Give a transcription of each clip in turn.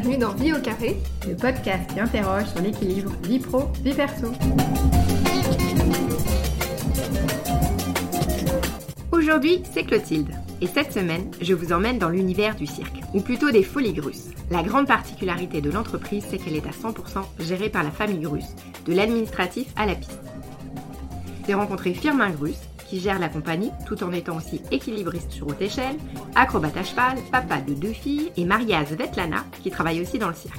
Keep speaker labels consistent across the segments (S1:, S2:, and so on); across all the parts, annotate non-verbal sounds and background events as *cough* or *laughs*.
S1: bienvenue dans Vie au carré,
S2: le podcast qui interroge sur l'équilibre vie pro, vie perso.
S3: Aujourd'hui, c'est Clotilde. Et cette semaine, je vous emmène dans l'univers du cirque, ou plutôt des folies grusses. La grande particularité de l'entreprise, c'est qu'elle est à 100% gérée par la famille Grusse, de l'administratif à la piste. J'ai rencontré Firmin Grusse, qui gère la compagnie tout en étant aussi équilibriste sur haute échelle, acrobate à cheval, papa de deux filles et Maria Svetlana qui travaille aussi dans le cirque.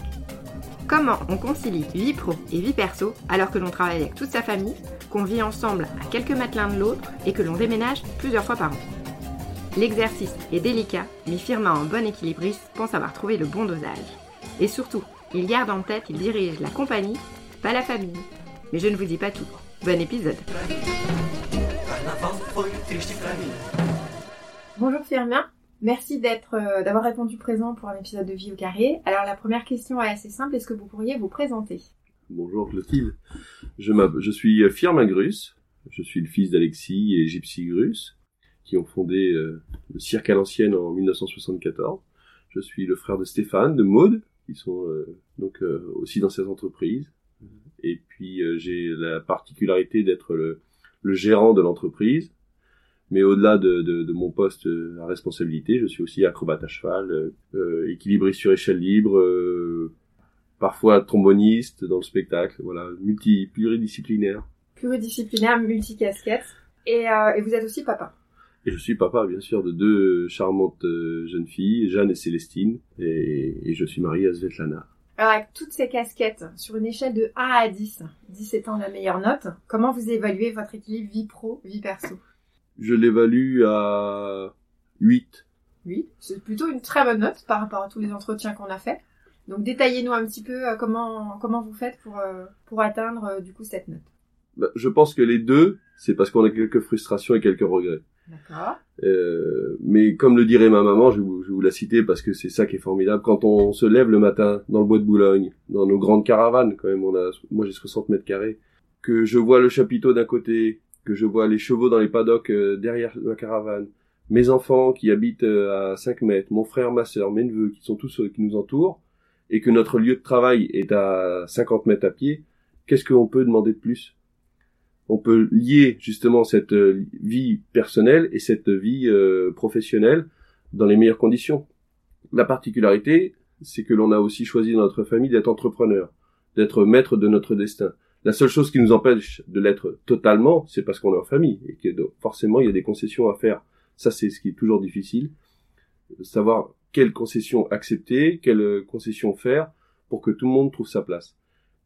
S3: Comment on concilie vie pro et vie perso alors que l'on travaille avec toute sa famille, qu'on vit ensemble à quelques mètres l'un de l'autre et que l'on déménage plusieurs fois par an? L'exercice est délicat, mais Firmin en bon équilibriste pense avoir trouvé le bon dosage. Et surtout, il garde en tête qu'il dirige la compagnie, pas la famille. Mais je ne vous dis pas tout. Bon épisode
S1: Bonjour Firmin, merci d'être, euh, d'avoir répondu présent pour un épisode de Vie au carré. Alors la première question est assez simple, est-ce que vous pourriez vous présenter?
S4: Bonjour Clotilde, je, suis Firmin Grus, je suis le fils d'Alexis et Gypsy Grus, qui ont fondé euh, le cirque à l'ancienne en 1974. Je suis le frère de Stéphane, de Maude, qui sont euh, donc aussi dans cette entreprise. Et puis j'ai la particularité d'être le, le gérant de l'entreprise. Mais au-delà de, de, mon poste à responsabilité, je suis aussi acrobate à cheval, euh, euh équilibriste sur échelle libre, euh, parfois tromboniste dans le spectacle, voilà, multi pluridisciplinaire.
S1: Pluridisciplinaire, multicasquette. Et, euh, et vous êtes aussi papa.
S4: Et je suis papa, bien sûr, de deux charmantes jeunes filles, Jeanne et Célestine, et, et je suis marié à Svetlana.
S1: Alors avec toutes ces casquettes, sur une échelle de 1 à 10, 10 étant la meilleure note, comment vous évaluez votre équilibre vie pro, vie perso?
S4: Je l'évalue à 8.
S1: 8 C'est plutôt une très bonne note par rapport à tous les entretiens qu'on a fait. Donc détaillez-nous un petit peu euh, comment comment vous faites pour euh, pour atteindre euh, du coup cette note.
S4: Bah, je pense que les deux, c'est parce qu'on a quelques frustrations et quelques regrets. Euh, mais comme le dirait ma maman, je vous, je la citer parce que c'est ça qui est formidable. Quand on se lève le matin dans le bois de Boulogne, dans nos grandes caravanes, quand même, moi j'ai 60 mètres carrés, que je vois le chapiteau d'un côté, que je vois les chevaux dans les paddocks euh, derrière ma caravane, mes enfants qui habitent euh, à 5 mètres, mon frère, ma sœur, mes neveux qui sont tous qui nous entourent, et que notre lieu de travail est à 50 mètres à pied, qu'est-ce qu'on peut demander de plus? On peut lier justement cette euh, vie personnelle et cette vie euh, professionnelle dans les meilleures conditions. La particularité, c'est que l'on a aussi choisi dans notre famille d'être entrepreneur, d'être maître de notre destin. La seule chose qui nous empêche de l'être totalement, c'est parce qu'on est en famille et que forcément il y a des concessions à faire. Ça, c'est ce qui est toujours difficile, savoir quelles concessions accepter, quelles concessions faire pour que tout le monde trouve sa place.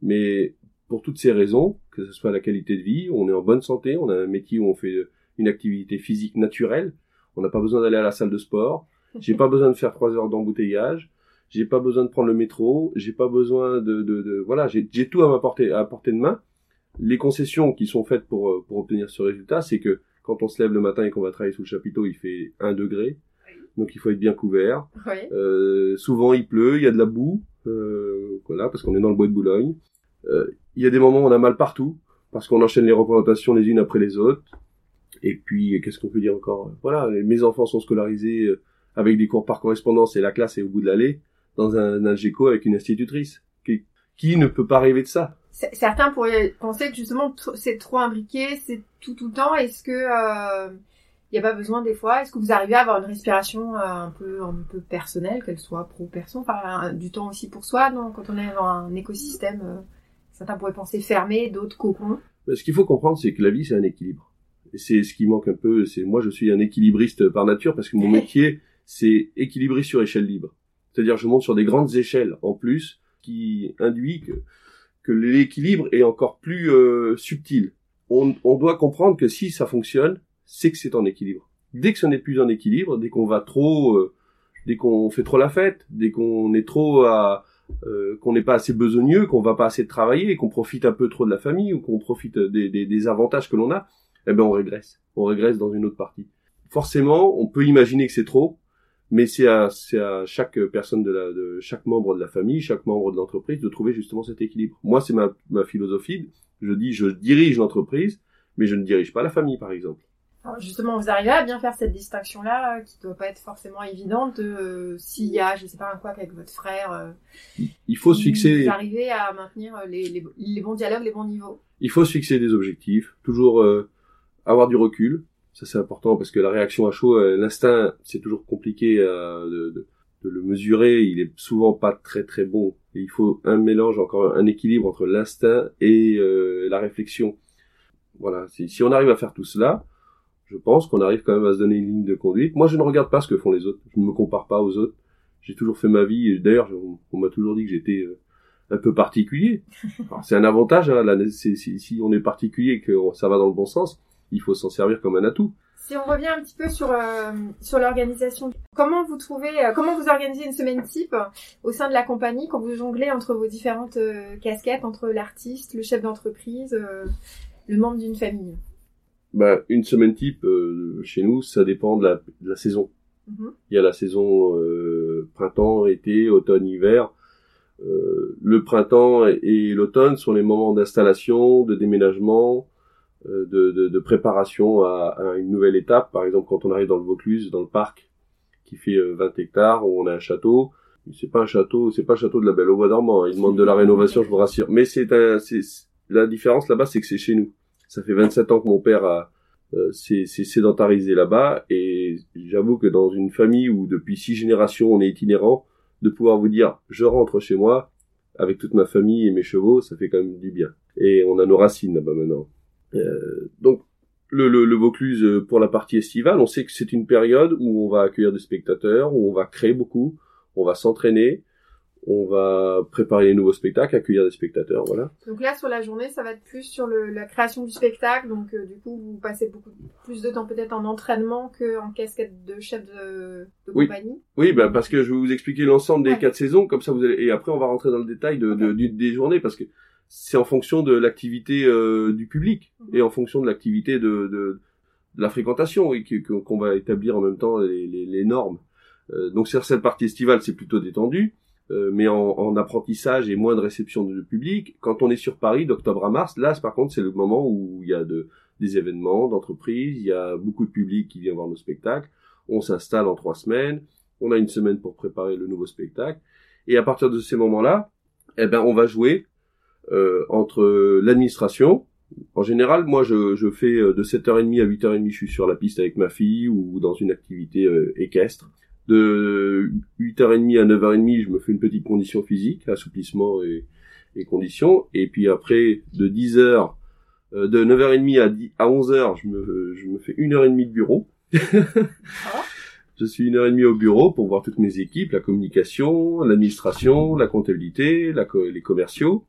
S4: Mais pour toutes ces raisons, que ce soit la qualité de vie, on est en bonne santé, on a un métier où on fait une activité physique naturelle, on n'a pas besoin d'aller à la salle de sport, j'ai pas besoin de faire trois heures d'embouteillage, j'ai pas besoin de prendre le métro, j'ai pas besoin de, de, de voilà, j'ai tout à ma portée, à portée de main. Les concessions qui sont faites pour, pour obtenir ce résultat, c'est que quand on se lève le matin et qu'on va travailler sous le chapiteau, il fait un degré, donc il faut être bien couvert. Euh, souvent il pleut, il y a de la boue, euh, voilà, parce qu'on est dans le bois de Boulogne. Euh, il y a des moments où on a mal partout, parce qu'on enchaîne les représentations les unes après les autres. Et puis, qu'est-ce qu'on peut dire encore? Voilà, mes enfants sont scolarisés euh, avec des cours par correspondance et la classe est au bout de l'allée, dans un Algeco avec une institutrice. Qui, ne peut pas rêver de ça
S1: Certains pourraient penser que justement c'est trop imbriqué, c'est tout tout le temps. Est-ce que il euh, n'y a pas besoin des fois? Est-ce que vous arrivez à avoir une respiration euh, un peu un peu personnelle, qu'elle soit pro perso, du temps aussi pour soi, quand on est dans un écosystème Certains pourraient penser fermé, d'autres cocon.
S4: Ce qu'il faut comprendre, c'est que la vie, c'est un équilibre. Et c'est ce qui manque un peu. C'est moi, je suis un équilibriste par nature parce que mon *laughs* métier, c'est équilibrer sur échelle libre. C'est-à-dire, je monte sur des grandes échelles en plus, qui induit que, que l'équilibre est encore plus euh, subtil. On, on doit comprendre que si ça fonctionne, c'est que c'est en équilibre. Dès que ce n'est plus en équilibre, dès qu'on va trop, euh, dès qu'on fait trop la fête, dès qu'on est trop à, euh, qu'on n'est pas assez besogneux, qu'on va pas assez travailler, qu'on profite un peu trop de la famille ou qu'on profite des, des, des, avantages que l'on a, eh ben on régresse. On régresse dans une autre partie. Forcément, on peut imaginer que c'est trop, mais c'est à, à chaque personne de, la, de chaque membre de la famille, chaque membre de l'entreprise de trouver justement cet équilibre. Moi, c'est ma, ma philosophie. Je dis, je dirige l'entreprise, mais je ne dirige pas la famille, par exemple.
S1: Alors justement, vous arrivez à bien faire cette distinction-là, euh, qui doit pas être forcément évidente, de euh, s'il y a, je sais pas, un quoi avec votre frère. euh,
S4: Il faut se fixer,
S1: Vous arrivez à maintenir euh, les, les, les bons dialogues, les bons niveaux.
S4: il faut se fixer des objectifs, toujours euh, avoir du recul. Ça c'est important parce que la réaction à chaud, l'instinct, c'est toujours compliqué de, de- de le mesurer. Il est souvent pas très très bon. Et il faut un mélange, encore un équilibre entre l'instinct et la réflexion. Voilà. Si, si on arrive à faire tout cela, je pense qu'on arrive quand même à se donner une ligne de conduite. Moi, je ne regarde pas ce que font les autres. Je ne me compare pas aux autres. J'ai toujours fait ma vie. Et D'ailleurs, on m'a toujours dit que j'étais euh, un peu particulier. *laughs* Alors, C'est un avantage. Hein, là, c'est- si, si on est particulier et que ça va dans le bon sens, il faut s'en servir comme un atout.
S1: Si on revient un petit peu sur euh, sur l'organisation, comment vous trouvez, euh, comment vous organisez une semaine type au sein de la compagnie quand vous jonglez entre vos différentes casquettes, entre l'artiste, le chef d'entreprise, le membre d'une famille?
S4: Ben, une semaine type euh, chez nous, ça dépend de la, de la saison.
S1: Mhm.
S4: Il y a la saison euh, printemps, été, automne, hiver. Euh, le printemps et, et l'automne sont les moments d'installation, de déménagement, euh, de, de, de préparation à, à une nouvelle étape. Par exemple, quand on arrive dans le Vaucluse, dans le parc, qui fait euh, 20 hectares, où on a un château. C'est pas un château, c'est pas le château de la Belle au Bois dormant. hein. Il demande de la rénovation, je vous rassure. Mais c'est la différence là-bas, c'est que c'est chez nous. Ça fait 27 ans que mon père a euh, s'est sédentarisé là-bas et j'avoue que dans une famille où depuis six générations on est itinérant, de pouvoir vous dire je rentre chez moi avec toute ma famille et mes chevaux, ça fait quand même du bien. Et on a nos racines là-bas maintenant. Euh, donc le, le, le Vaucluse euh, pour la partie estivale, on sait que c'est une période où on va accueillir des spectateurs, où on va créer beaucoup, on va s'entraîner, on va préparer les nouveaux spectacles, accueillir des spectateurs, voilà.
S1: Donc là, sur la journée, ça va être plus sur le, la création du spectacle. Donc, euh, du coup, vous passez beaucoup plus de temps peut-être en entraînement qu'en casquette de chef de, de
S4: Oui.
S1: compagnie.
S4: Oui, ben parce que je vais vous expliquer l'ensemble des
S1: Ouais.
S4: quatre saisons, comme ça vous allez et après on va rentrer dans le détail de, de- des journées parce que c'est en fonction de l'activité euh, du public
S1: Mhm.
S4: et en fonction de l'activité de, de, de la fréquentation et qu'on va établir en même temps les, les, les normes. Euh, donc sur cette partie estivale, c'est plutôt détendu, euh, mais en, en apprentissage et moins de réception de public. Quand on est sur Paris d'octobre à mars, là par contre c'est le moment où il y a de, des événements d'entreprise, il y a beaucoup de public qui vient voir nos spectacles. On s'installe en trois semaines, on a une semaine pour préparer le nouveau spectacle, et à partir de ces moments-là, eh ben on va jouer euh, entre l'administration. En général, moi, je, je fais euh, de 7h30 à 8h30, je suis sur la piste avec ma fille ou dans une activité euh, équestre. De 8h30 à 9h30, je me fais une petite condition physique, assouplissement et, et conditions. Et puis après, de 10h, euh, de 9h30 à, 10 à 11h, je me, je me fais une heure et demie de bureau. *laughs* Je suis une heure et demie au bureau pour voir toutes mes équipes, la communication, l'administration, la comptabilité, la co- les commerciaux.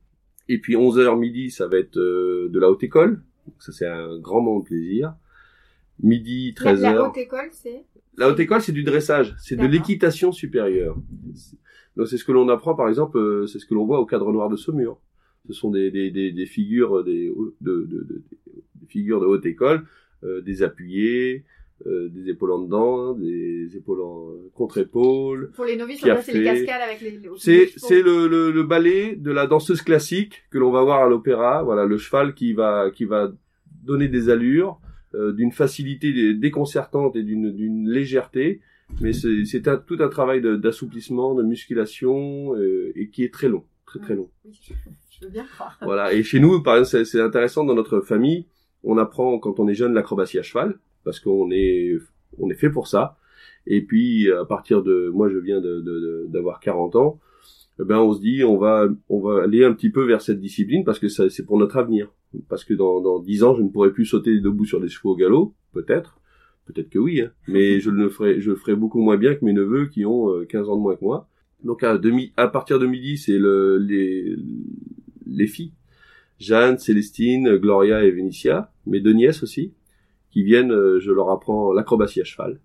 S4: Et puis 11h midi, ça va être euh, de la haute école. Donc ça c'est un grand moment de plaisir. Midi,
S1: La,
S4: 13h.
S1: la haute école, c'est
S4: La haute école, c'est du dressage, c'est de l'équitation supérieure. Donc c'est ce que l'on apprend, par exemple, euh, c'est ce que l'on voit au cadre noir de Saumur. Ce sont des, des, des, des figures des, de, de, figures de haute école, euh, des appuyés, euh, des épaules en dedans, des épaules en contre-épaules.
S1: pour les novices, c'est les cascades avec les.
S4: C'est c'est le, le, le ballet de la danseuse classique que l'on va voir à l'opéra. Voilà, le cheval qui va qui va donner des allures, euh, d'une facilité dé- déconcertante et d'une d'une légèreté. Mais c'est tout un travail d'assouplissement, de musculation euh, et qui est très long, très très long.
S1: Je, veux bien croire.
S4: Voilà. Et chez nous, par exemple, c'est- intéressant dans notre famille. On apprend quand on est jeune l'acrobatie à cheval parce qu'on est on est fait pour ça. Et puis à partir de moi, je viens de- de- de- d'avoir 40 ans. eh ben on se dit on va on va aller un petit peu vers cette discipline parce que c'est pour notre avenir. Parce que dans dans 10 ans, je ne pourrai plus sauter debout sur des chevaux au galop, peut-être. Peut-être que oui, hein. mais je le ferai je le ferai beaucoup moins bien que mes neveux qui ont euh, 15 ans de moins que moi. Donc à demi à partir de midi, c'est le les les filles Jeanne, Célestine, Gloria et Vénitia, mes deux nièces aussi, qui viennent, euh, je leur apprends l'acrobatie à cheval.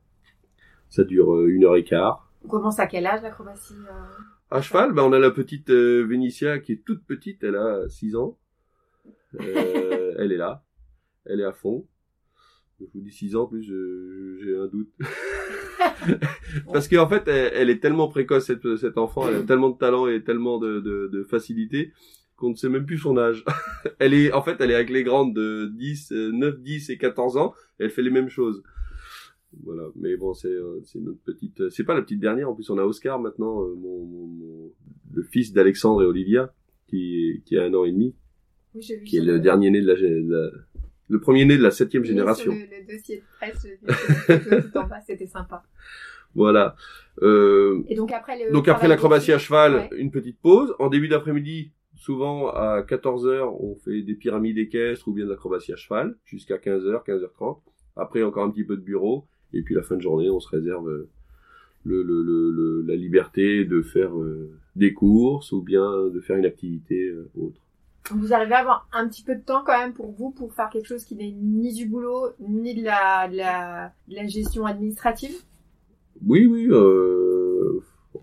S4: Ça dure euh, une heure et quart.
S1: On commence à quel âge l'acrobatie euh?
S4: À cheval, ben, on a la petite euh, Vénitia qui est toute petite, elle a 6 ans. Euh, elle est là, elle est à fond. Je vous dis 6 ans, en plus j'ai un doute. *laughs* Parce qu'en fait, elle, elle est tellement précoce, cette, cette enfant, elle a tellement de talent et tellement de, de, de facilité, qu'on ne sait même plus son âge. *laughs* elle est, en fait, elle est avec les grandes de 10, 9, 10 et 14 ans, et elle fait les mêmes choses. Voilà, mais bon, c'est euh, notre petite, c'est pas la petite dernière. En plus, on a Oscar maintenant, euh, mon, mon, mon- le fils d'Alexandre et Olivia, qui qui a un an et demi,
S1: Oui,
S4: qui est le dernier né de la, la- le premier né de la septième
S1: oui,
S4: génération.
S1: Sur le, le dossier de presse, bas, c'était sympa. *laughs*
S4: Voilà. Euh,
S1: Et donc après le
S4: Donc après l'acrobatie à cheval,
S1: ouais.
S4: une petite pause. En début d'après-midi, souvent à 14h, on fait des pyramides équestres ou bien de l'acrobatie à cheval, jusqu'à 15h, 15h30. Après encore un petit peu de bureau. Et puis la fin de journée, on se réserve euh, le, le, le, le- la liberté de faire euh, des courses ou bien de faire une activité euh, autre.
S1: Vous arrivez à avoir un petit peu de temps quand même pour vous pour faire quelque chose qui n'est ni du boulot ni de la, de la, de la gestion administrative?
S4: Oui, oui. Euh,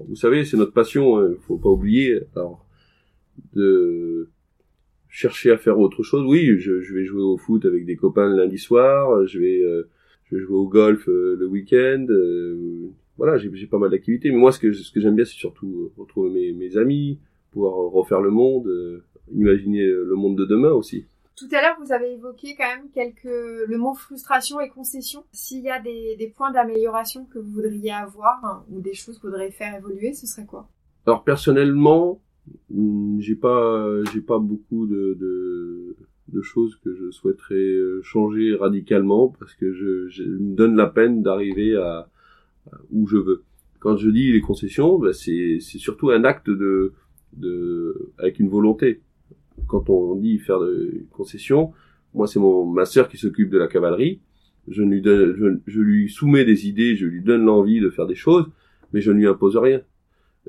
S4: vous savez, c'est notre passion. Il faut pas oublier. Alors, de chercher à faire autre chose. Oui, je, je vais jouer au foot avec des copains le lundi soir. Je vais, euh, je vais jouer au golf euh, le week-end. euh, voilà, j'ai pas mal d'activités. Mais moi, ce que ce que j'aime bien, c'est surtout euh, retrouver mes, amis, pouvoir refaire le monde, imaginer le monde de demain aussi.
S1: Tout à l'heure, vous avez évoqué quand même quelques le mot frustration et concession. S'il y a des, des points d'amélioration que vous voudriez avoir hein, ou des choses que vous voudriez faire évoluer, ce serait quoi?
S4: Alors personnellement, hum, j'ai pas j'ai pas beaucoup de, de de choses que je souhaiterais euh, changer radicalement parce que je, je me donne la peine d'arriver à, à où je veux. Quand je dis les concessions, bah, c'est c'est surtout un acte de de avec une volonté. Quand on dit faire des concessions, moi c'est mon ma sœur qui s'occupe de la cavalerie. Je lui donne, je, lui soumets des idées, je lui donne l'envie de faire des choses, mais je ne lui impose rien.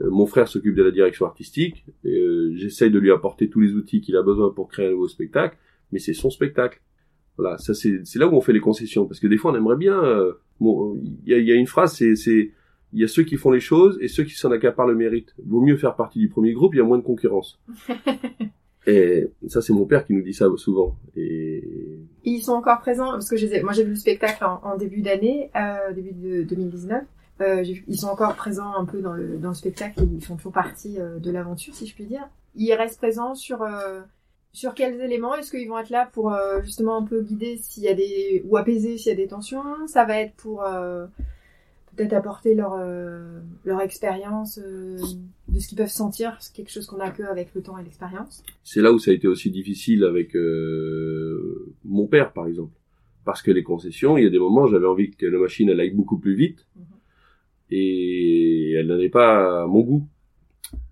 S4: Euh, mon frère s'occupe de la direction artistique. euh, J'essaye de lui apporter tous les outils qu'il a besoin pour créer un nouveau spectacle, mais c'est son spectacle. Voilà, ça c'est là où on fait les concessions, parce que des fois on aimerait bien. euh, bon, il y a, y a une phrase, c'est il y a ceux qui font les choses et ceux qui s'en accaparent le mérite. Vaut mieux faire partie du premier groupe, il y a moins de concurrence. *laughs* et ça c'est mon père qui nous dit ça souvent.
S1: Ils sont encore présents parce que moi j'ai vu le spectacle en, début d'année, euh, début de 2019. Euh, ils sont encore présents un peu dans le, dans le spectacle, ils font toujours partie euh, de l'aventure, si je puis dire. Ils restent présents sur sur quels éléments? Est-ce qu'ils vont être là pour justement un peu guider s'il y a des ou apaiser s'il y a des tensions? Ça va être pour peut-être apporter leur leur expérience de ce qu'ils peuvent sentir, c'est quelque chose qu'on a que avec le temps et l'expérience.
S4: c'est là où ça a été aussi difficile avec euh, mon père, par exemple. Parce que les concessions, il y a des moments, j'avais envie que la machine elle aille beaucoup plus vite,
S1: Mhm.
S4: et elle est pas à mon goût.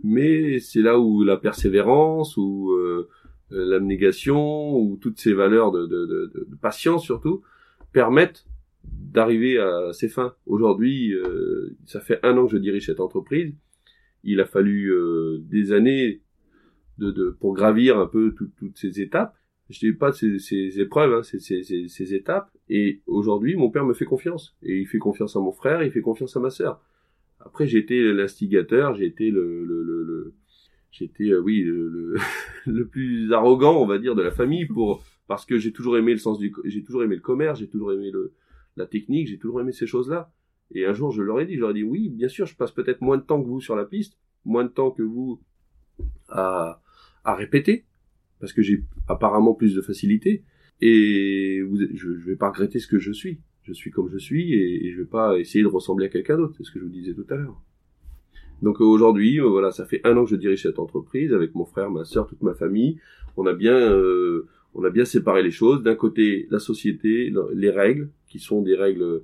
S4: Mais c'est là où la persévérance, ou euh, l'abnégation, ou toutes ces valeurs de, de, de, de- de patience surtout, permettent d'arriver à ses fins. Aujourd'hui, euh, ça fait un an que je dirige cette entreprise. Il a fallu euh, des années de, de pour gravir un peu tout- toutes ces étapes. Je dis pas ces, ces épreuves, hein, ces, ces, ces, étapes. Et aujourd'hui, mon père me fait confiance. Et il fait confiance à mon frère, il fait confiance à ma sœur. Après, j'ai été l'instigateur, j'ai été le, le, le, le- été, euh, oui, le, *laughs* le, plus arrogant, on va dire, de la famille pour parce que j'ai toujours aimé le sens du, j'ai toujours aimé le commerce, j'ai toujours aimé le, la technique, j'ai toujours aimé ces choses-là. Et un jour, je leur ai dit, je leur ai dit, oui, bien sûr, je passe peut-être moins de temps que vous sur la piste, moins de temps que vous à, à répéter, parce que j'ai apparemment plus de facilité. Et vous, je, je vais pas regretter ce que je suis. Je suis comme je suis et, je vais pas essayer de ressembler à quelqu'un d'autre. C'est ce que je vous disais tout à l'heure. Donc euh, aujourd'hui, euh, voilà, ça fait un an que je dirige cette entreprise avec mon frère, ma sœur, toute ma famille. On a bien, euh, on a bien séparé les choses. D'un côté, la société, le- les règles, qui sont des règles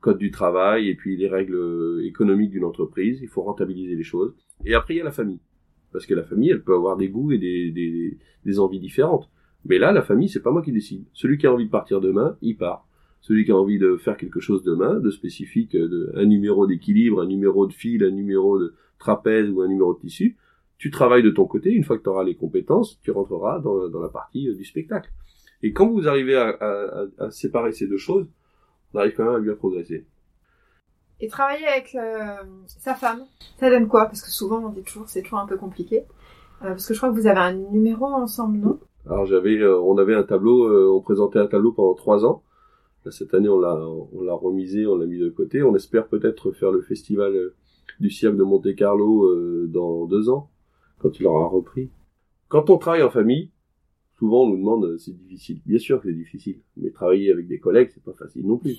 S4: code du travail, et puis les règles économiques d'une entreprise. Il faut rentabiliser les choses. Et après, il y a la famille, parce que la famille, elle peut avoir des goûts et des, des, des envies différentes. Mais là, la famille, c'est pas moi qui décide. Celui qui a envie de partir demain, il part. Celui qui a envie de faire quelque chose demain, de spécifique, de, un numéro d'équilibre, un numéro de fil, un numéro de trapèze ou un numéro de tissu, tu travailles de ton côté. Une fois que tu auras les compétences, tu rentreras dans, dans la partie euh, du spectacle. Et quand vous arrivez à- à- à séparer ces deux choses, on arrive quand même à bien progresser.
S1: Et travailler avec euh, sa femme, ça donne quoi? Parce que souvent on dit toujours c'est toujours un peu compliqué. Euh, parce que je crois que vous avez un numéro ensemble, non?
S4: Alors j'avais, euh, on avait un tableau, on présentait un tableau pendant trois ans. Cette année, on l'a, on l'a remisé, on l'a mis de côté. On espère peut-être faire le festival du cirque de Monte Carlo dans deux ans, quand il aura repris. Quand on travaille en famille, souvent on nous demande euh, c'est difficile. Bien sûr que c'est difficile, mais travailler avec des collègues c'est pas facile non plus.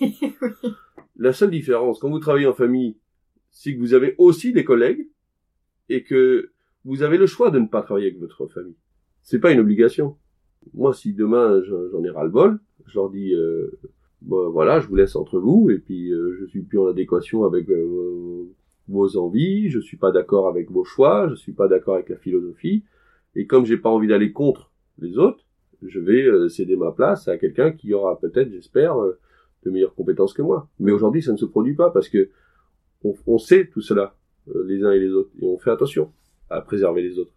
S4: *laughs* La seule différence quand vous travaillez en famille, c'est que vous avez aussi des collègues et que vous avez le choix de ne pas travailler avec votre famille. C'est pas une obligation. Moi, si demain j'en ai ras le bol, je leur dis euh, voilà, je vous laisse entre vous et puis euh, je suis plus en adéquation avec euh, vos envies, je suis pas d'accord avec vos choix, je suis pas d'accord avec la philosophie et comme j'ai pas envie d'aller contre les autres, je vais euh, céder ma place à quelqu'un qui aura peut-être, j'espère, de meilleures compétences que moi. Mais aujourd'hui, ça ne se produit pas parce que on, sait tout cela les uns et les autres et on fait attention à préserver les autres.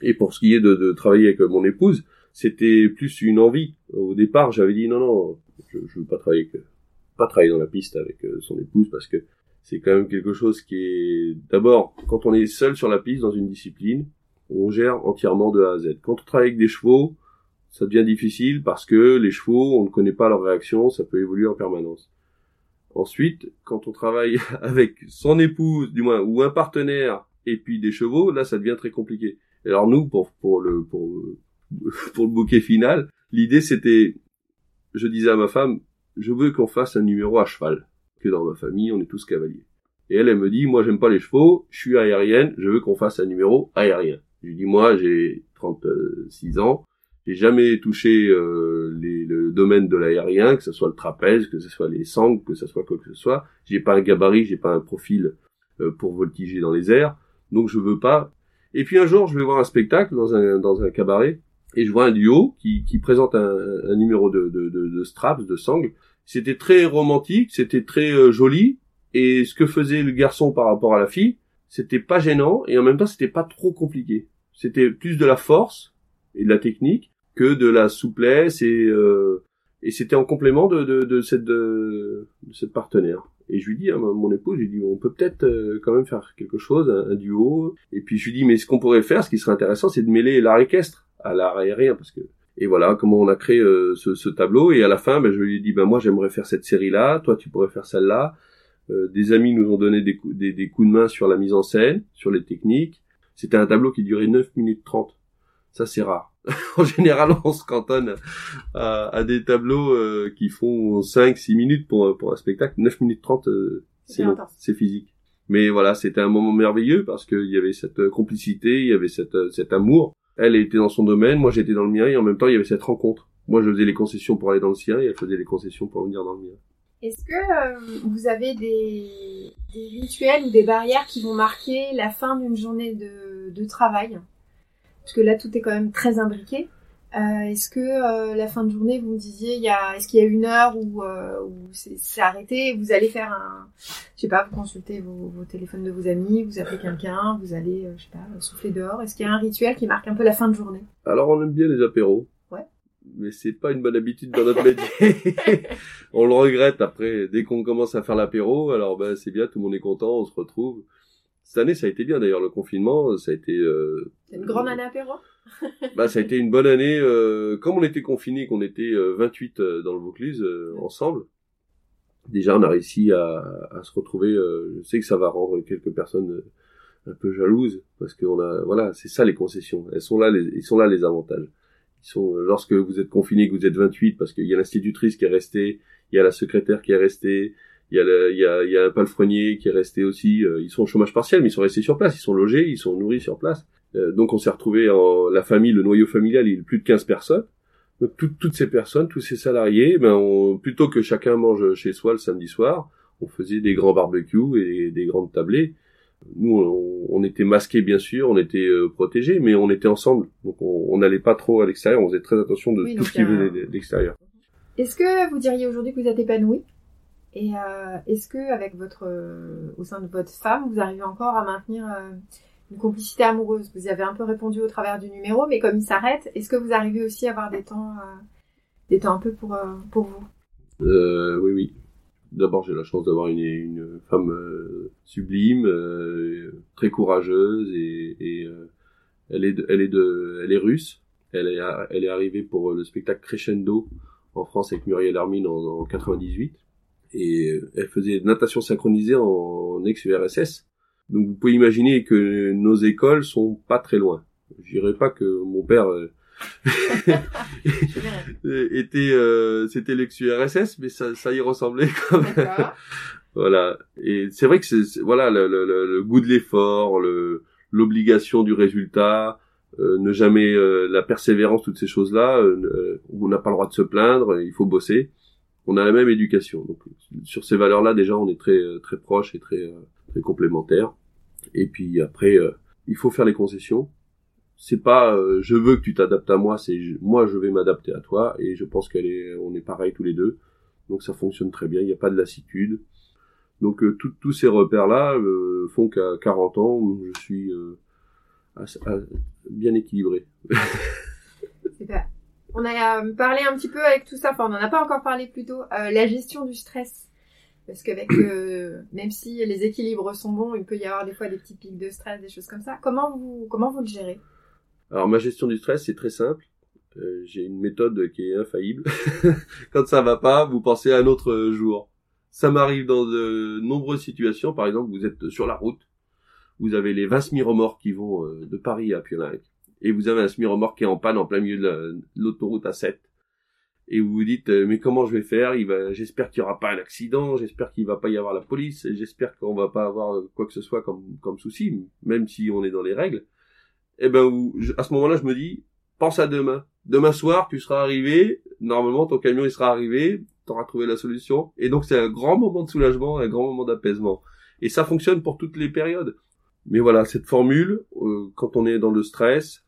S4: Et pour ce qui est de, de travailler avec mon épouse, c'était plus une envie. Au départ, j'avais dit non, non, je, je veux pas travailler pas travailler dans la piste avec euh, son épouse parce que c'est quand même quelque chose qui est, d'abord, quand on est seul sur la piste dans une discipline, on gère entièrement de A à Z. Quand on travaille avec des chevaux, ça devient difficile parce que les chevaux, on ne connaît pas leurs réactions, ça peut évoluer en permanence. Ensuite, quand on travaille *laughs* avec son épouse, du moins, ou un partenaire, et puis des chevaux, là, ça devient très compliqué. alors nous, *laughs* pour le bouquet final, l'idée c'était, je disais à ma femme, je veux qu'on fasse un numéro à cheval, que dans ma famille on est tous cavaliers. Et elle, elle me dit, moi j'aime pas les chevaux, je suis aérienne, je veux qu'on fasse un numéro aérien. Je lui dis, moi j'ai 36 ans, j'ai jamais touché euh, les, le domaine de l'aérien, que ce soit le trapèze, que ce soit les sangles, que ce soit quoi que ce soit. J'ai pas un gabarit, j'ai pas un profil euh, pour voltiger dans les airs, donc je veux pas. Et puis un jour, je vais voir un spectacle dans un dans un cabaret et je vois un duo qui, qui présente un, un numéro de, de, de, de, straps, de sangle. C'était très romantique, c'était très euh, joli, et ce que faisait le garçon par rapport à la fille, c'était pas gênant, et en même temps c'était pas trop compliqué. C'était plus de la force et de la technique que de la souplesse, et, euh, et c'était en complément de, de, de cette, de, cette partenaire. Et je lui dis à mon épouse, je lui dis, on peut peut-être euh, quand même faire quelque chose, un, duo. Et puis je lui dis, mais ce qu'on pourrait faire, ce qui serait intéressant, c'est de mêler l'art équestre à l'art aérien parce que et voilà comment on a créé euh, ce, ce, tableau et à la fin ben, je lui ai dit ben moi j'aimerais faire cette série là toi tu pourrais faire celle-là euh, des amis nous ont donné des, des, des, coups de main sur la mise en scène sur les techniques c'était un tableau qui durait 9 minutes 30 ça c'est rare. *laughs* En général on se cantonne à, à des tableaux euh, qui font 5 6 minutes pour, pour un spectacle. 9 minutes 30 c'est c'est physique. Mais voilà c'était un moment merveilleux parce qu'il y avait cette complicité il y avait cette, cet amour. Elle était dans son domaine, moi j'étais dans le mien, et en même temps il y avait cette rencontre. Moi je faisais les concessions pour aller dans le sien, et elle faisait les concessions pour venir dans le mien.
S1: Est-ce que euh, vous avez des, des, rituels ou des barrières qui vont marquer la fin d'une journée de, de travail Parce que là tout est quand même très imbriqué. Euh, est-ce que euh, la fin de journée, vous me disiez, il y a, est-ce qu'il y a une heure où, euh, où c'est, arrêté, vous allez faire un, je sais pas, vous consultez vos, vos téléphones de vos amis, vous appelez quelqu'un, vous allez, je sais pas, souffler dehors. Est-ce qu'il y a un rituel qui marque un peu la fin de journée?
S4: Alors on aime bien les apéros.
S1: Ouais.
S4: Mais c'est pas une bonne habitude dans notre métier. *laughs* on le regrette après. Dès qu'on commence à faire l'apéro, alors ben c'est bien, tout le monde est content, on se retrouve. Cette année, ça a été bien d'ailleurs le confinement, ça a été. Euh,
S1: une grande année apéro. *laughs*
S4: bah, ça a été une bonne année. Euh, comme on était confinés, qu'on était 28 euh, euh, dans le Vaucluse ensemble, déjà on a réussi à, à se retrouver. je sais que ça va rendre quelques personnes un peu jalouses parce qu'on a, voilà, c'est ça les concessions. Elles sont là, les, ils sont là les avantages. Ils sont lorsque vous êtes confiné, que vous êtes 28, parce qu'il y a l'institutrice qui est restée, il y a la secrétaire qui est restée, il y a, le, il y a, il y a un palefrenier qui est resté aussi. ils sont au chômage partiel, mais ils sont restés sur place, ils sont logés, ils sont nourris sur place. Euh, donc on s'est retrouvé en la famille, le noyau familial, il est plus de 15 personnes. Donc toutes ces personnes, tous ces salariés, ben on, plutôt que chacun mange chez soi le samedi soir, on faisait des grands barbecues et des grandes tablées. Nous, on, était masqués bien sûr, on était euh, protégés, mais on était ensemble. Donc on n'allait pas trop à l'extérieur, on faisait très attention de tout ce qui venait de l'extérieur.
S1: Est-ce que vous diriez aujourd'hui que vous êtes épanoui? Et euh, est-ce que avec votre, au sein de votre femme, vous arrivez encore à maintenir une complicité amoureuse? Vous y avez un peu répondu au travers du numéro, mais comme il s'arrête, est-ce que vous arrivez aussi à avoir des temps, euh, des temps un peu pour, euh, pour vous?
S4: Euh, Oui, oui. D'abord, j'ai la chance d'avoir une, une femme euh, sublime, très courageuse et, elle est, elle est elle est russe. Elle est, elle est arrivée pour le spectacle Crescendo en France avec Muriel Armin en, en 98 et elle faisait natation synchronisée en ex-URSS donc vous pouvez imaginer que nos écoles sont pas très loin. Je dirais pas que mon père euh, *laughs* était, euh, c'était l'ex-URSS, mais ça, ça y ressemblait quand même. *laughs* voilà. Et c'est vrai que c'est, voilà, le, le, le, goût de l'effort, le, l'obligation du résultat, euh, ne jamais euh, la persévérance, toutes ces choses-là. Euh, on n'a pas le droit de se plaindre, il faut bosser. On a la même éducation. Donc sur ces valeurs-là, déjà, on est très très proches et très très complémentaires. Et puis après, il faut faire les concessions. C'est pas je veux que tu t'adaptes à moi, c'est moi je vais m'adapter à toi. Et je pense qu'elle est, on est pareil tous les deux. Donc ça fonctionne très bien. Il n'y a pas de lassitude. Donc tous ces repères-là font qu'à 40 ans, je suis bien équilibré. *laughs*
S1: On a euh, parlé un petit peu avec tout ça, enfin on n'en a pas encore parlé plus tôt, euh, la gestion du stress. Parce qu'avec, *clears throat* euh, même si les équilibres sont bons, il peut y avoir des fois des petits pics de stress, des choses comme ça. Comment vous, comment vous le gérez?
S4: Alors ma gestion du stress, c'est très simple. J'ai une méthode qui est infaillible. *laughs* Quand ça va pas, vous pensez à un autre jour. Ça m'arrive dans de nombreuses situations. Par exemple, vous êtes sur la route, vous avez les 20 semi-remorques qui vont euh, de Paris à Piolinc, et vous avez un semi-remorque en panne en plein milieu de l'autoroute A7, et vous vous dites euh, mais comment je vais faire? Il va, j'espère qu'il n'y aura pas un accident, j'espère qu'il va pas y avoir la police, j'espère qu'on va pas avoir euh, quoi que ce soit comme comme souci, même si on est dans les règles. Et eh ben à ce moment-là, je me dis pense à demain. Demain soir, tu seras arrivé, normalement ton camion il sera arrivé, tu auras trouvé la solution, et donc c'est un grand moment de soulagement, un grand moment d'apaisement. Et ça fonctionne pour toutes les périodes. Mais voilà, cette formule, euh, quand on est dans le stress,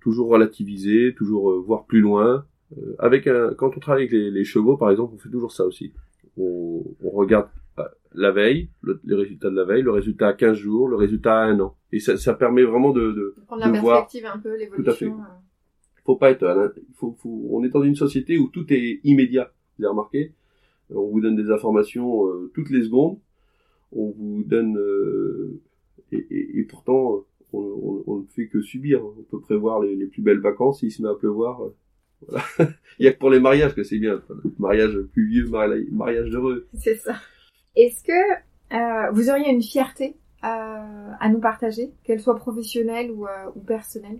S4: toujours relativiser, toujours euh, voir plus loin. avec un, quand on travaille avec les, chevaux, par exemple, on fait toujours ça aussi. On, on regarde la veille, le, les résultats de la veille, le résultat à 15 jours, le résultat à un an. Et ça, ça permet vraiment de, de,
S1: prendre la perspective un peu, l'évolution.
S4: Faut pas être, faut, faut, on est dans une société où tout est immédiat. Vous avez remarqué? On vous donne des informations toutes les secondes on vous donne euh, et, et, pourtant on, on, ne fait que subir. On peut prévoir les, les plus belles vacances s'il se met à pleuvoir. Euh, voilà. *laughs* Il y a que pour les mariages que c'est bien. Mariage plus vieux, mariage heureux.
S1: C'est ça. Est-ce que euh, vous auriez une fierté à, à nous partager, qu'elle soit professionnelle ou, euh, ou personnelle?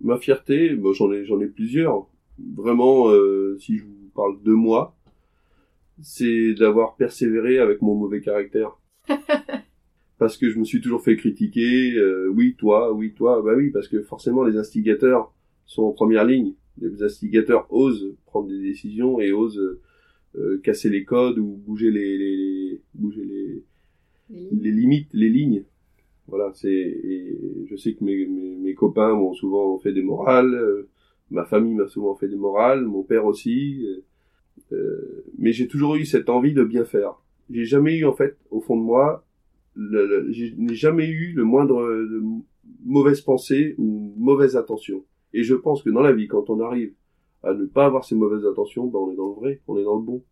S4: Ma fierté, bon, j'en ai j'en ai plusieurs. Vraiment, euh, si je vous parle de moi, c'est d'avoir persévéré avec mon mauvais caractère. *laughs* parce que je me suis toujours fait critiquer, euh, oui toi, oui toi, bah oui, parce que forcément les instigateurs sont en première ligne. Les instigateurs osent prendre des décisions et osent euh, casser les codes ou bouger les, les, bouger les, les, limites, les lignes. Voilà, c'est et je sais que mes, mes, mes copains m'ont souvent fait des morales, euh, ma famille m'a souvent fait des morales, mon père aussi. Euh, mais j'ai toujours eu cette envie de bien faire. J'ai jamais eu en fait au fond de moi, je n'ai jamais eu le moindre de mauvaise pensée ou mauvaise intention. Et je pense que dans la vie, quand on arrive à ne pas avoir ces mauvaises intentions, ben on est dans le vrai, on est dans le bon.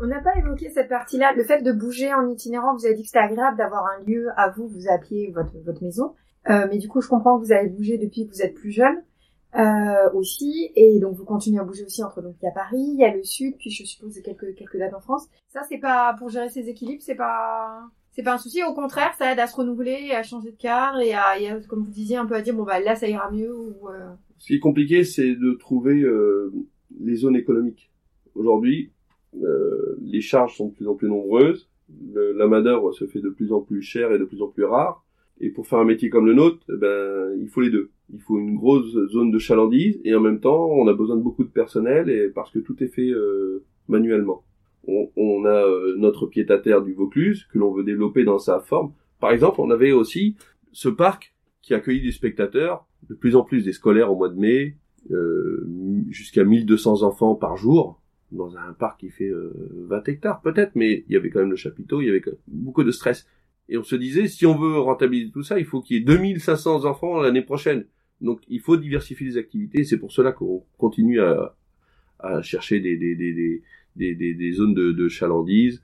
S1: On n'a pas évoqué cette partie-là. Le fait de bouger en itinérant, vous avez dit que c'était agréable d'avoir un lieu à vous, vous appeliez votre, votre maison. Euh, mais du coup, je comprends que vous avez bougé depuis que vous êtes plus jeune euh, aussi, et donc vous continuez à bouger aussi entre donc il y a Paris, il y a le Sud, puis je suppose quelques quelques dates en France. Ça c'est pas pour gérer ces équilibres, c'est pas c'est pas un souci. Au contraire, ça aide à se renouveler, à changer de cadre et à, comme vous disiez un peu à dire bon bah là ça ira mieux ou. Euh...
S4: Ce qui est compliqué, c'est de trouver euh, les zones économiques. Aujourd'hui, euh, les charges sont de plus en plus nombreuses, la main d'œuvre se fait de plus en plus chère et de plus en plus rare. Et pour faire un métier comme le nôtre, eh ben il faut les deux il faut une grosse zone de chalandise et en même temps on a besoin de beaucoup de personnel et parce que tout est fait euh, manuellement. On, on a euh, notre pied-à-terre du Vaucluse que l'on veut développer dans sa forme. Par exemple, on avait aussi ce parc qui accueillit des spectateurs, de plus en plus des scolaires au mois de mai, euh, jusqu'à 1200 enfants par jour dans un parc qui fait 20 hectares peut-être, mais il y avait quand même le chapiteau, il y avait beaucoup de stress. Et on se disait, si on veut rentabiliser tout ça, il faut qu'il y ait 2500 enfants l'année prochaine. Donc il faut diversifier les activités. C'est pour cela qu'on continue à, à chercher des, des, des, des, des, des zones de, de chalandise,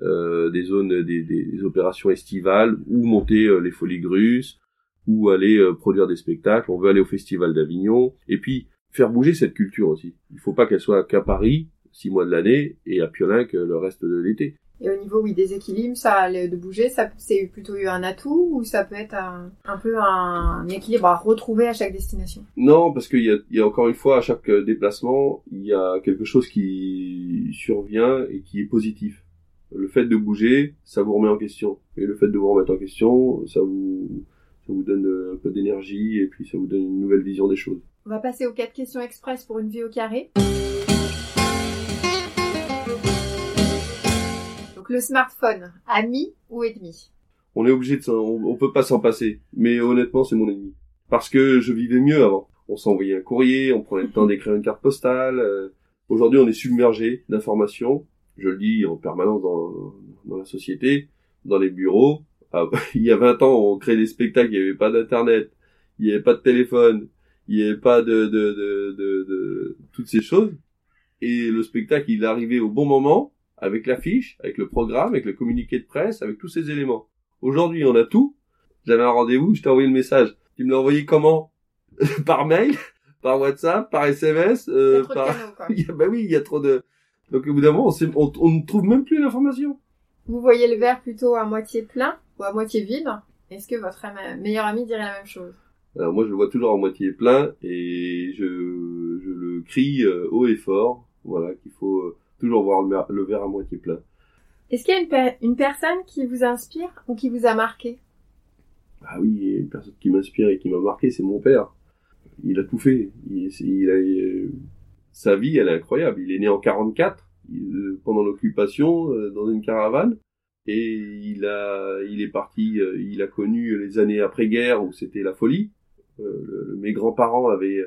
S4: euh, des zones, des, des, opérations estivales, ou monter euh, les folies grusses, ou aller euh, produire des spectacles. On veut aller au festival d'Avignon. Et puis faire bouger cette culture aussi. Il faut pas qu'elle soit qu'à Paris, six mois de l'année, et à Piolinc le reste de l'été.
S1: Et au niveau oui des équilibres, ça de bouger, ça c'est plutôt un atout ou ça peut être un, un peu un, équilibre à retrouver à chaque destination?
S4: Non, parce qu'il y a, y a encore une fois à chaque déplacement, il y a quelque chose qui survient et qui est positif. Le fait de bouger, ça vous remet en question. Et le fait de vous remettre en question, ça vous ça vous donne un peu d'énergie et puis ça vous donne une nouvelle vision des choses.
S1: On va passer aux quatre questions express pour une vie au carré. Le smartphone, ami ou ennemi?
S4: On est obligé de on, on peut pas s'en passer, mais honnêtement c'est mon ennemi. Parce que je vivais mieux avant. On s'envoyait un courrier, on prenait le temps *laughs* d'écrire une carte postale. Euh, aujourd'hui on est submergé d'informations. Je le dis en permanence dans, dans la société, dans les bureaux. Ah, *laughs* il y a 20 ans on créait des spectacles, il n'y avait pas d'internet, il n'y avait pas de téléphone, il n'y avait pas de, de, de, de, de toutes ces choses. Et le spectacle, il est arrivé au bon moment, avec l'affiche, avec le programme, avec le communiqué de presse, avec tous ces éléments. Aujourd'hui, on a tout. J'avais un rendez-vous, je t'ai envoyé le message. Tu me l'as envoyé comment? *laughs* Par mail Par WhatsApp Par SMS
S1: euh, par... *laughs*
S4: bah oui, il y a trop de... Donc au bout d'un moment, on, on ne trouve même plus l'information.
S1: Vous voyez le verre plutôt à moitié plein ou à moitié vide? Est-ce que votre meilleur ami dirait la même chose?
S4: Alors moi je le vois toujours à moitié plein et je, je le crie euh, haut et fort, voilà, qu'il faut euh, toujours voir le, verre à moitié plein.
S1: Est-ce qu'il y a une, personne qui vous inspire ou qui vous a marqué?
S4: Ah oui, une personne qui m'inspire et qui m'a marqué, c'est mon père. Il a tout fait. Il, a, euh, sa vie, elle est incroyable. Il est né en 44, pendant l'occupation, dans une caravane et il a il est parti il a connu les années après guerre où c'était la folie euh, mes grands-parents avaient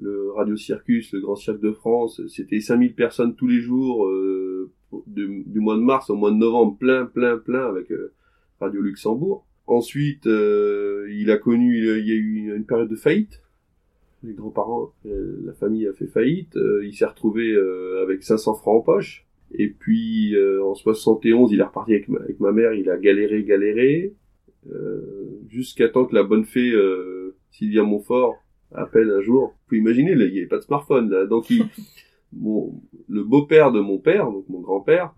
S4: le Radio Circus, le Grand Cirque de France, c'était 5000 personnes tous les jours euh, du, mois de mars au mois de novembre, plein, plein, plein avec euh, Radio Luxembourg. Ensuite, il a connu, il y a eu une, période de faillite. Les grands-parents, la famille a fait faillite. il s'est retrouvé avec 500 francs en poche. Et puis en 71, il est reparti avec ma, avec ma mère. Il a galéré, galéré, jusqu'à temps que la bonne fée Sylvia Montfort appelle un jour. Vous pouvez imaginer, là, il n'y avait pas de smartphone, là. Donc, il, *laughs* mon, le beau-père de mon père, donc mon grand-père,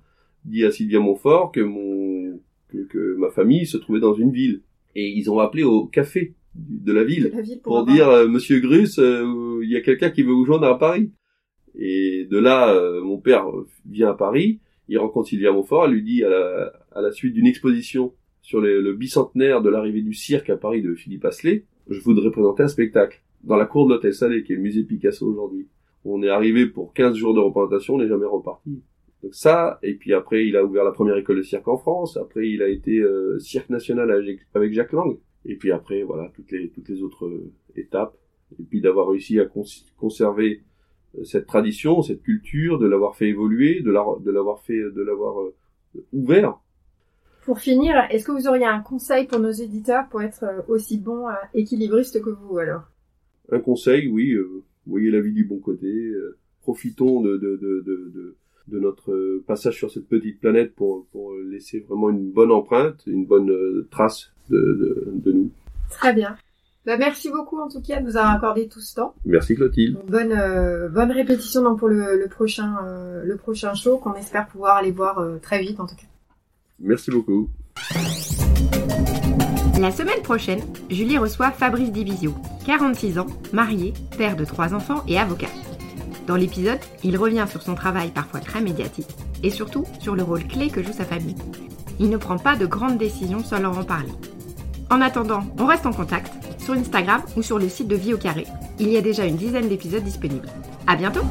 S4: dit à Sylvia Montfort que mon, que, ma famille se trouvait dans une ville. Et ils ont appelé au café de la ville, pour, dire, euh, Monsieur Grus, euh, il y a quelqu'un qui veut vous joindre à Paris. Et de là, euh, mon père vient à Paris, il rencontre Sylvia Montfort, elle lui dit à la, à la suite d'une exposition sur le bicentenaire de l'arrivée du cirque à Paris de Philippe Asselet, je voudrais présenter un spectacle dans la cour de l'hôtel Salé, qui est le musée Picasso aujourd'hui. On est arrivé pour 15 jours de représentation, on n'est jamais reparti. Donc ça, et puis après, il a ouvert la première école de cirque en France. Après, il a été euh, cirque national avec Jacques Lang. Et puis après, voilà, toutes les toutes les autres euh, étapes. Et puis d'avoir réussi à conserver euh, cette tradition, cette culture, de l'avoir fait évoluer, de l'avoir fait, de l'avoir ouvert
S1: pour finir, est-ce que vous auriez un conseil pour nos éditeurs pour être euh, aussi bons euh, équilibristes que vous alors?
S4: Un conseil, oui. Euh, voyez la vie du bon côté. Euh, profitons de, de, de, de, notre passage sur cette petite planète pour, pour laisser vraiment une bonne empreinte, une bonne trace de, de, de nous.
S1: Très bien. Bah, merci beaucoup en tout cas de nous avoir accordé tout ce temps.
S4: Merci Clotilde.
S1: bonne bonne répétition donc pour le, le prochain le prochain show qu'on espère pouvoir aller voir très vite en tout cas.
S4: Merci beaucoup.
S3: La semaine prochaine, Julie reçoit Fabrice Divisio, 46 ans, marié, père de trois enfants et avocat. Dans l'épisode, il revient sur son travail parfois très médiatique et surtout sur le rôle clé que joue sa famille. Il ne prend pas de grandes décisions sans leur en parler. En attendant, on reste en contact sur Instagram ou sur le site de Vie au Carré. Il y a déjà une dizaine d'épisodes disponibles. À bientôt!